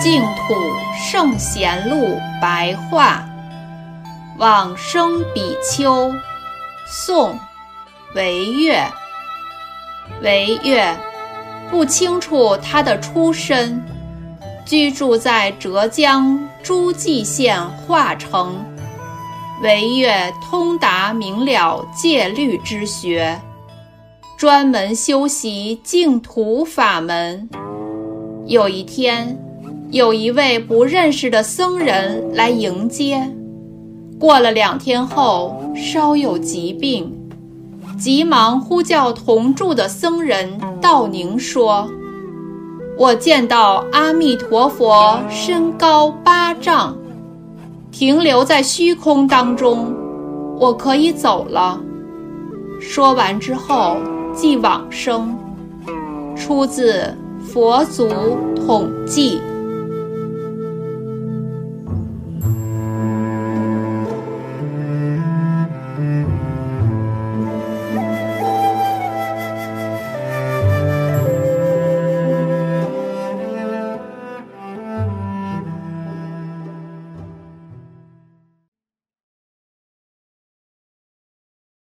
净土圣贤录白话，往生比丘，宋，惟月。惟月不清楚他的出身，居住在浙江诸暨县化城。惟月通达明了戒律之学，专门修习净土法门。有一天，有一位不认识的僧人来迎接。过了两天后，稍有疾病，急忙呼叫同住的僧人道宁说：“我见到阿弥陀佛身高八丈，停留在虚空当中，我可以走了。”说完之后，即往生。出自。佛祖统计。